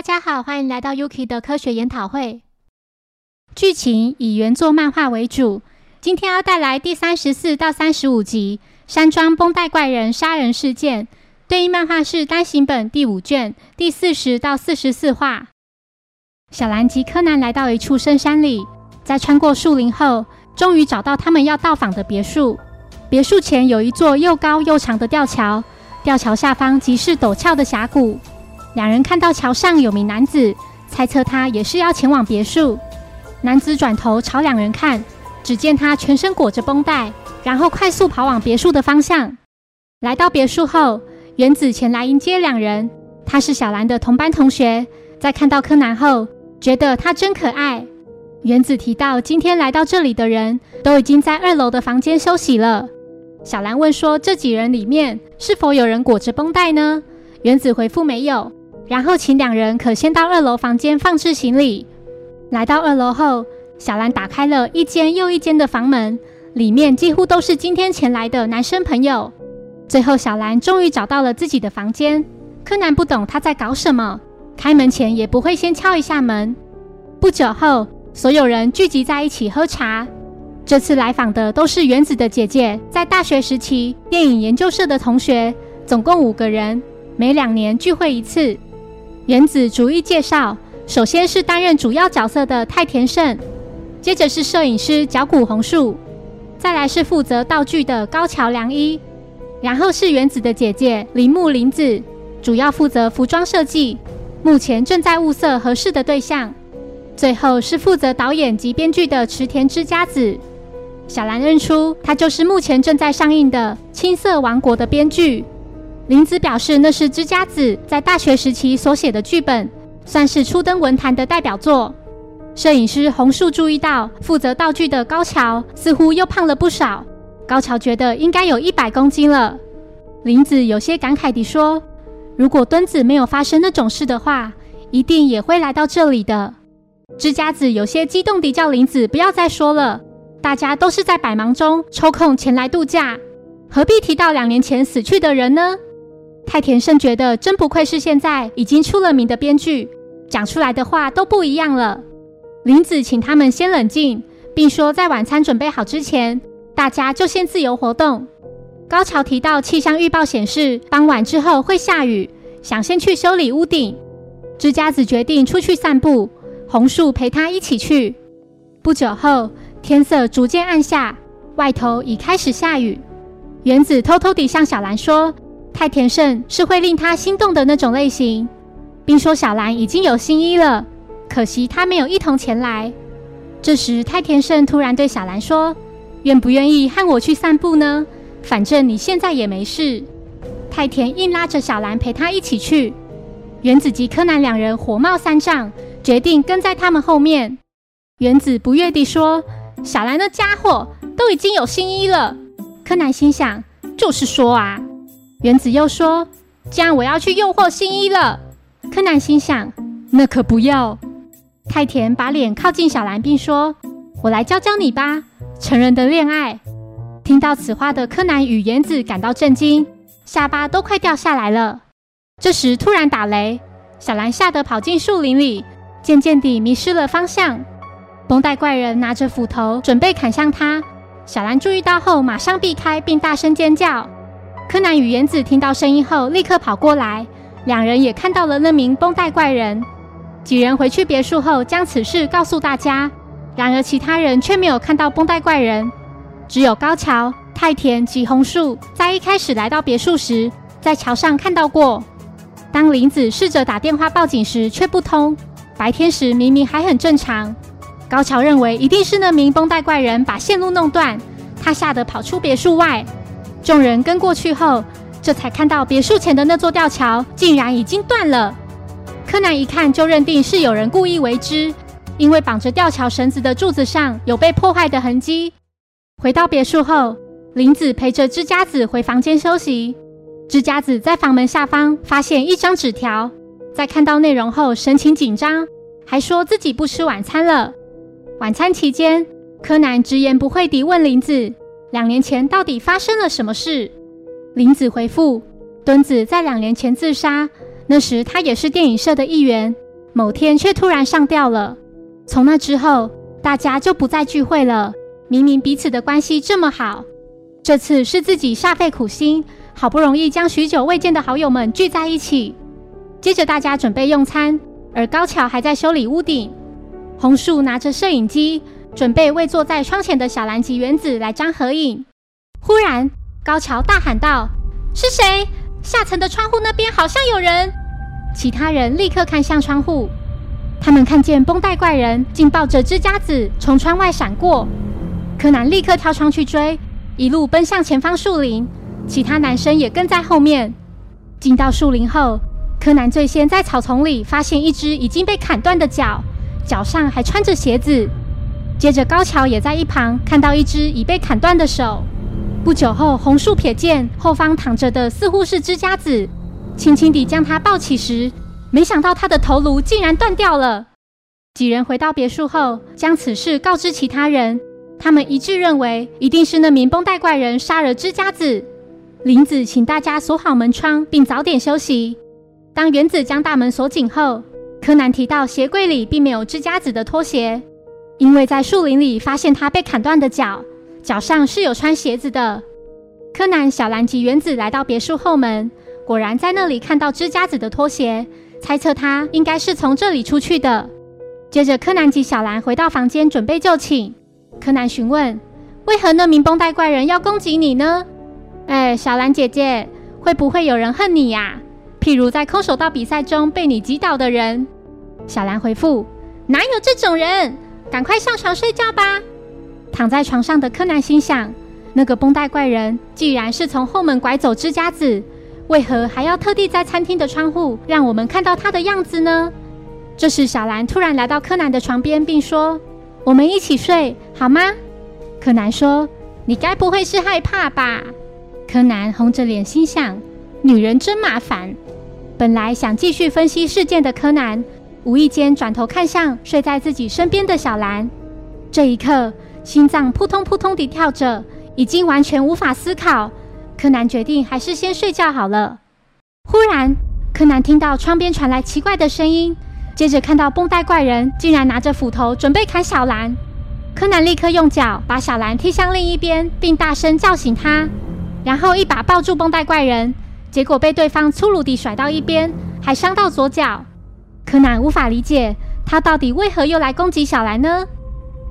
大家好，欢迎来到 Yuki 的科学研讨会。剧情以原作漫画为主，今天要带来第三十四到三十五集《山庄绷带怪人杀人事件》，对应漫画是单行本第五卷第四十到四十四话。小兰及柯南来到一处深山里，在穿过树林后，终于找到他们要到访的别墅。别墅前有一座又高又长的吊桥，吊桥下方即是陡峭的峡谷。两人看到桥上有名男子，猜测他也是要前往别墅。男子转头朝两人看，只见他全身裹着绷带，然后快速跑往别墅的方向。来到别墅后，原子前来迎接两人。他是小兰的同班同学，在看到柯南后，觉得他真可爱。原子提到，今天来到这里的人都已经在二楼的房间休息了。小兰问说：“这几人里面是否有人裹着绷带呢？”原子回复：“没有。”然后请两人可先到二楼房间放置行李。来到二楼后，小兰打开了一间又一间的房门，里面几乎都是今天前来的男生朋友。最后，小兰终于找到了自己的房间。柯南不懂他在搞什么，开门前也不会先敲一下门。不久后，所有人聚集在一起喝茶。这次来访的都是原子的姐姐，在大学时期电影研究社的同学，总共五个人，每两年聚会一次。原子逐一介绍，首先是担任主要角色的太田胜，接着是摄影师角谷红树，再来是负责道具的高桥良一，然后是原子的姐姐铃木林子，主要负责服装设计，目前正在物色合适的对象。最后是负责导演及编剧的池田之家子，小兰认出他就是目前正在上映的《青色王国》的编剧。林子表示，那是之家子在大学时期所写的剧本，算是初登文坛的代表作。摄影师红树注意到，负责道具的高桥似乎又胖了不少。高桥觉得应该有一百公斤了。林子有些感慨地说：“如果墩子没有发生那种事的话，一定也会来到这里的。”之家子有些激动地叫林子不要再说了，大家都是在百忙中抽空前来度假，何必提到两年前死去的人呢？太田胜觉得真不愧是现在已经出了名的编剧，讲出来的话都不一样了。林子请他们先冷静，并说在晚餐准备好之前，大家就先自由活动。高桥提到气象预报显示傍晚之后会下雨，想先去修理屋顶。之家子决定出去散步，红树陪他一起去。不久后，天色逐渐暗下，外头已开始下雨。原子偷偷地向小兰说。太田胜是会令他心动的那种类型，并说小兰已经有新衣了，可惜他没有一同前来。这时，太田胜突然对小兰说：“愿不愿意和我去散步呢？反正你现在也没事。”太田硬拉着小兰陪他一起去。原子及柯南两人火冒三丈，决定跟在他们后面。原子不悦地说：“小兰那家伙都已经有新衣了。”柯南心想：“就是说啊。”原子又说：“这样我要去诱惑新一了。”柯南心想：“那可不要。”太田把脸靠近小兰，并说：“我来教教你吧，成人的恋爱。”听到此话的柯南与原子感到震惊，下巴都快掉下来了。这时突然打雷，小兰吓得跑进树林里，渐渐地迷失了方向。绷带怪人拿着斧头准备砍向他，小兰注意到后马上避开，并大声尖叫。柯南与原子听到声音后，立刻跑过来。两人也看到了那名绷带怪人。几人回去别墅后，将此事告诉大家。然而，其他人却没有看到绷带怪人，只有高桥、太田及红树在一开始来到别墅时，在桥上看到过。当林子试着打电话报警时，却不通。白天时明明还很正常。高桥认为一定是那名绷带怪人把线路弄断，他吓得跑出别墅外。众人跟过去后，这才看到别墅前的那座吊桥竟然已经断了。柯南一看就认定是有人故意为之，因为绑着吊桥绳子的柱子上有被破坏的痕迹。回到别墅后，林子陪着之家子回房间休息。之家子在房门下方发现一张纸条，在看到内容后神情紧张，还说自己不吃晚餐了。晚餐期间，柯南直言不讳地问林子。两年前到底发生了什么事？林子回复：墩子在两年前自杀，那时他也是电影社的一员，某天却突然上吊了。从那之后，大家就不再聚会了。明明彼此的关系这么好，这次是自己煞费苦心，好不容易将许久未见的好友们聚在一起。接着大家准备用餐，而高桥还在修理屋顶。红树拿着摄影机，准备为坐在窗前的小兰及原子来张合影。忽然，高桥大喊道：“是谁？下层的窗户那边好像有人！”其他人立刻看向窗户，他们看见绷带怪人竟抱着支夹子从窗外闪过。柯南立刻跳窗去追，一路奔向前方树林，其他男生也跟在后面。进到树林后。柯南最先在草丛里发现一只已经被砍断的脚，脚上还穿着鞋子。接着高桥也在一旁看到一只已被砍断的手。不久后，红树瞥见后方躺着的似乎是支家子，轻轻地将他抱起时，没想到他的头颅竟然断掉了。几人回到别墅后，将此事告知其他人，他们一致认为一定是那名绷带怪人杀了支家子。林子请大家锁好门窗，并早点休息。当原子将大门锁紧后，柯南提到鞋柜里并没有织家子的拖鞋，因为在树林里发现他被砍断的脚，脚上是有穿鞋子的。柯南、小兰及原子来到别墅后门，果然在那里看到织家子的拖鞋，猜测他应该是从这里出去的。接着，柯南及小兰回到房间准备就寝。柯南询问：“为何那名绷带怪人要攻击你呢？”哎，小兰姐姐，会不会有人恨你呀？譬如在空手道比赛中被你击倒的人，小兰回复：“哪有这种人？赶快上床睡觉吧。”躺在床上的柯南心想：那个绷带怪人既然是从后门拐走支家子，为何还要特地在餐厅的窗户让我们看到他的样子呢？这时，小兰突然来到柯南的床边，并说：“我们一起睡好吗？”柯南说：“你该不会是害怕吧？”柯南红着脸心想：“女人真麻烦。”本来想继续分析事件的柯南，无意间转头看向睡在自己身边的小兰。这一刻，心脏扑通扑通地跳着，已经完全无法思考。柯南决定还是先睡觉好了。忽然，柯南听到窗边传来奇怪的声音，接着看到绷带怪人竟然拿着斧头准备砍小兰。柯南立刻用脚把小兰踢向另一边，并大声叫醒他，然后一把抱住绷带怪人。结果被对方粗鲁地甩到一边，还伤到左脚。柯南无法理解他到底为何又来攻击小兰呢？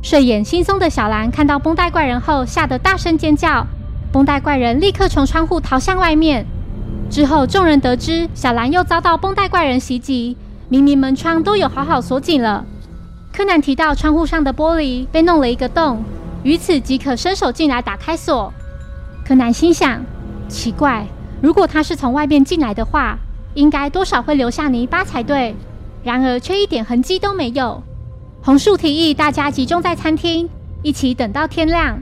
睡眼惺忪的小兰看到绷带怪人后，吓得大声尖叫。绷带怪人立刻从窗户逃向外面。之后，众人得知小兰又遭到绷带怪人袭击，明明门窗都有好好锁紧了。柯南提到窗户上的玻璃被弄了一个洞，于此即可伸手进来打开锁。柯南心想：奇怪。如果他是从外面进来的话，应该多少会留下泥巴才对。然而却一点痕迹都没有。红树提议大家集中在餐厅，一起等到天亮。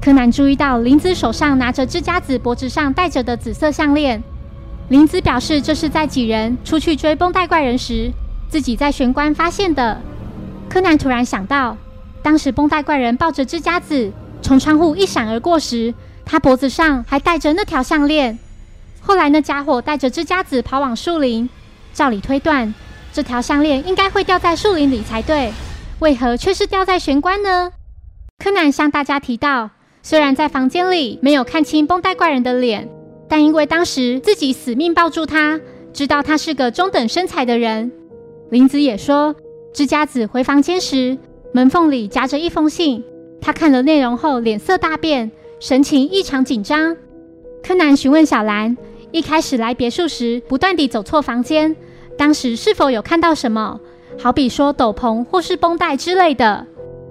柯南注意到林子手上拿着支家子脖子上戴着的紫色项链。林子表示这是在几人出去追绷带怪人时，自己在玄关发现的。柯南突然想到，当时绷带怪人抱着支家子从窗户一闪而过时，他脖子上还戴着那条项链。后来，那家伙带着支家子跑往树林。照理推断，这条项链应该会掉在树林里才对，为何却是掉在玄关呢？柯南向大家提到，虽然在房间里没有看清绷带怪人的脸，但因为当时自己死命抱住他，知道他是个中等身材的人。林子也说，支家子回房间时，门缝里夹着一封信，他看了内容后脸色大变，神情异常紧张。柯南询问小兰。一开始来别墅时，不断地走错房间。当时是否有看到什么？好比说斗篷或是绷带之类的。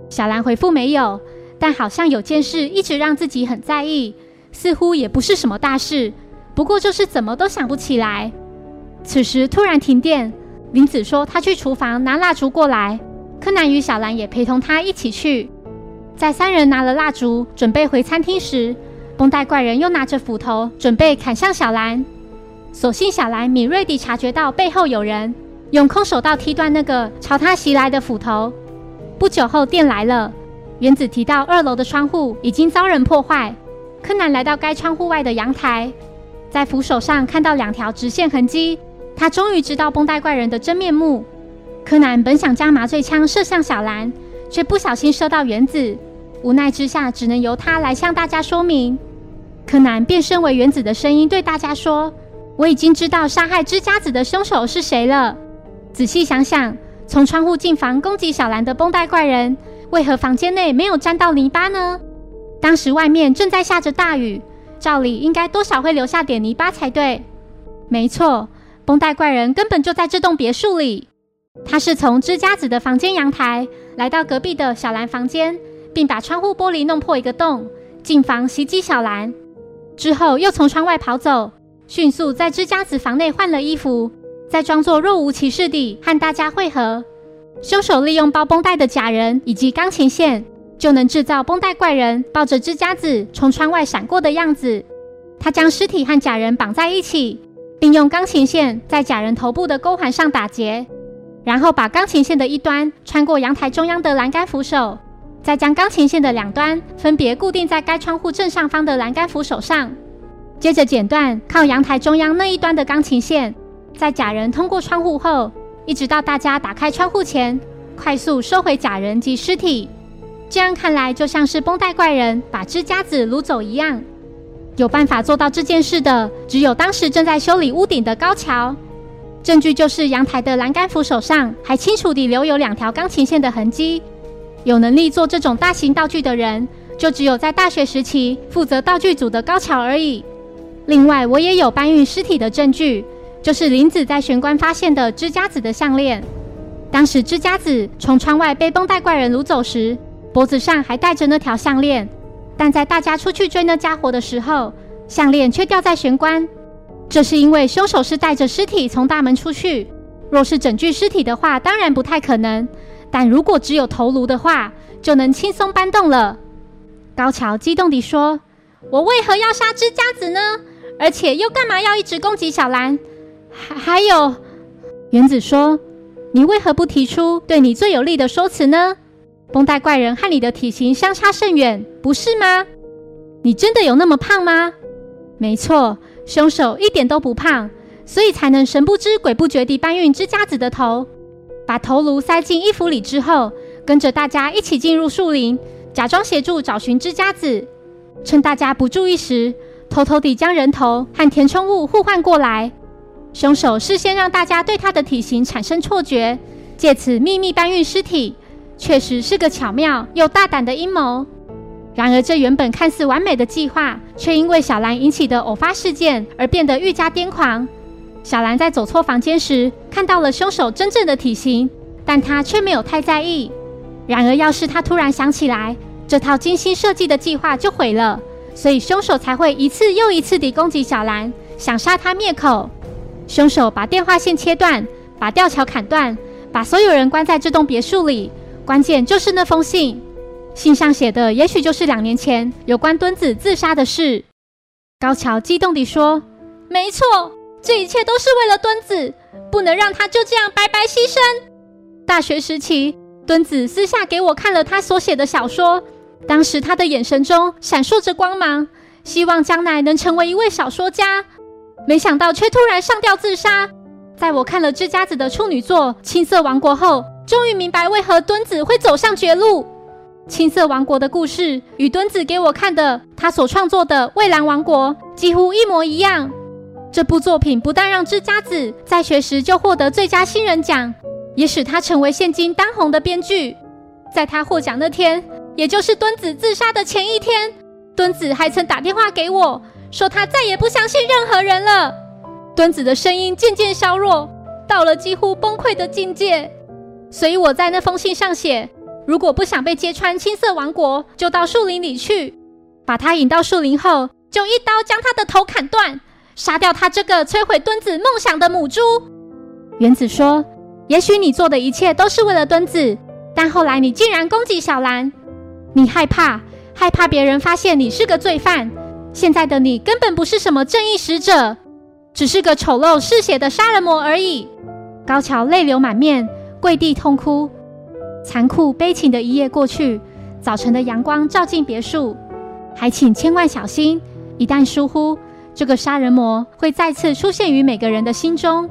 小兰回复没有，但好像有件事一直让自己很在意，似乎也不是什么大事，不过就是怎么都想不起来。此时突然停电，林子说他去厨房拿蜡烛过来，柯南与小兰也陪同他一起去。在三人拿了蜡烛准备回餐厅时，绷带怪人又拿着斧头，准备砍向小兰。所幸小兰敏锐地察觉到背后有人，用空手道踢断那个朝他袭来的斧头。不久后，电来了。原子提到二楼的窗户已经遭人破坏。柯南来到该窗户外的阳台，在扶手上看到两条直线痕迹。他终于知道绷带怪人的真面目。柯南本想将麻醉枪射向小兰，却不小心射到原子，无奈之下只能由他来向大家说明。柯南变身为原子的声音对大家说：“我已经知道杀害之家子的凶手是谁了。仔细想想，从窗户进房攻击小兰的绷带怪人，为何房间内没有沾到泥巴呢？当时外面正在下着大雨，照理应该多少会留下点泥巴才对。没错，绷带怪人根本就在这栋别墅里。”他是从之家子的房间阳台来到隔壁的小兰房间，并把窗户玻璃弄破一个洞，进房袭击小兰。之后又从窗外跑走，迅速在之家子房内换了衣服，再装作若无其事地和大家会合。凶手利用包绷带的假人以及钢琴线，就能制造绷带怪人抱着之家子从窗外闪过的样子。他将尸体和假人绑在一起，并用钢琴线在假人头部的钩环上打结。然后把钢琴线的一端穿过阳台中央的栏杆扶手，再将钢琴线的两端分别固定在该窗户正上方的栏杆扶手上。接着剪断靠阳台中央那一端的钢琴线，在假人通过窗户后，一直到大家打开窗户前，快速收回假人及尸体。这样看来，就像是绷带怪人把之家子掳走一样。有办法做到这件事的，只有当时正在修理屋顶的高桥。证据就是阳台的栏杆扶手上还清楚地留有两条钢琴线的痕迹。有能力做这种大型道具的人，就只有在大学时期负责道具组的高桥而已。另外，我也有搬运尸体的证据，就是林子在玄关发现的芝加子的项链。当时芝加子从窗外被绷带怪人掳走时，脖子上还戴着那条项链，但在大家出去追那家伙的时候，项链却掉在玄关。这是因为凶手是带着尸体从大门出去。若是整具尸体的话，当然不太可能。但如果只有头颅的话，就能轻松搬动了。高桥激动地说：“我为何要杀之家子呢？而且又干嘛要一直攻击小兰？还还有，原子说，你为何不提出对你最有利的说辞呢？绷带怪人和你的体型相差甚远，不是吗？你真的有那么胖吗？没错。”凶手一点都不胖，所以才能神不知鬼不觉地搬运支架子的头，把头颅塞进衣服里之后，跟着大家一起进入树林，假装协助找寻支架子，趁大家不注意时，偷偷地将人头和填充物互换过来。凶手事先让大家对他的体型产生错觉，借此秘密搬运尸体，确实是个巧妙又大胆的阴谋。然而，这原本看似完美的计划，却因为小兰引起的偶发事件而变得愈加癫狂。小兰在走错房间时，看到了凶手真正的体型，但她却没有太在意。然而，要是她突然想起来，这套精心设计的计划就毁了，所以凶手才会一次又一次地攻击小兰，想杀她灭口。凶手把电话线切断，把吊桥砍断，把所有人关在这栋别墅里。关键就是那封信。信上写的，也许就是两年前有关敦子自杀的事。高桥激动地说：“没错，这一切都是为了敦子，不能让他就这样白白牺牲。大学时期，敦子私下给我看了他所写的小说，当时他的眼神中闪烁着光芒，希望将来能成为一位小说家。没想到却突然上吊自杀。在我看了这家子的处女作《青色王国》后，终于明白为何敦子会走上绝路。”青色王国的故事与敦子给我看的他所创作的《蔚蓝王国》几乎一模一样。这部作品不但让之家子在学时就获得最佳新人奖，也使他成为现今当红的编剧。在他获奖那天，也就是敦子自杀的前一天，敦子还曾打电话给我，说他再也不相信任何人了。敦子的声音渐渐消弱，到了几乎崩溃的境界。所以我在那封信上写。如果不想被揭穿青色王国，就到树林里去，把他引到树林后，就一刀将他的头砍断，杀掉他这个摧毁墩子梦想的母猪。原子说：“也许你做的一切都是为了墩子，但后来你竟然攻击小兰，你害怕，害怕别人发现你是个罪犯。现在的你根本不是什么正义使者，只是个丑陋嗜血的杀人魔而已。”高桥泪流满面，跪地痛哭。残酷悲情的一夜过去，早晨的阳光照进别墅，还请千万小心，一旦疏忽，这个杀人魔会再次出现于每个人的心中。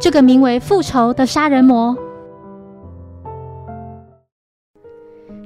这个名为复仇的杀人魔，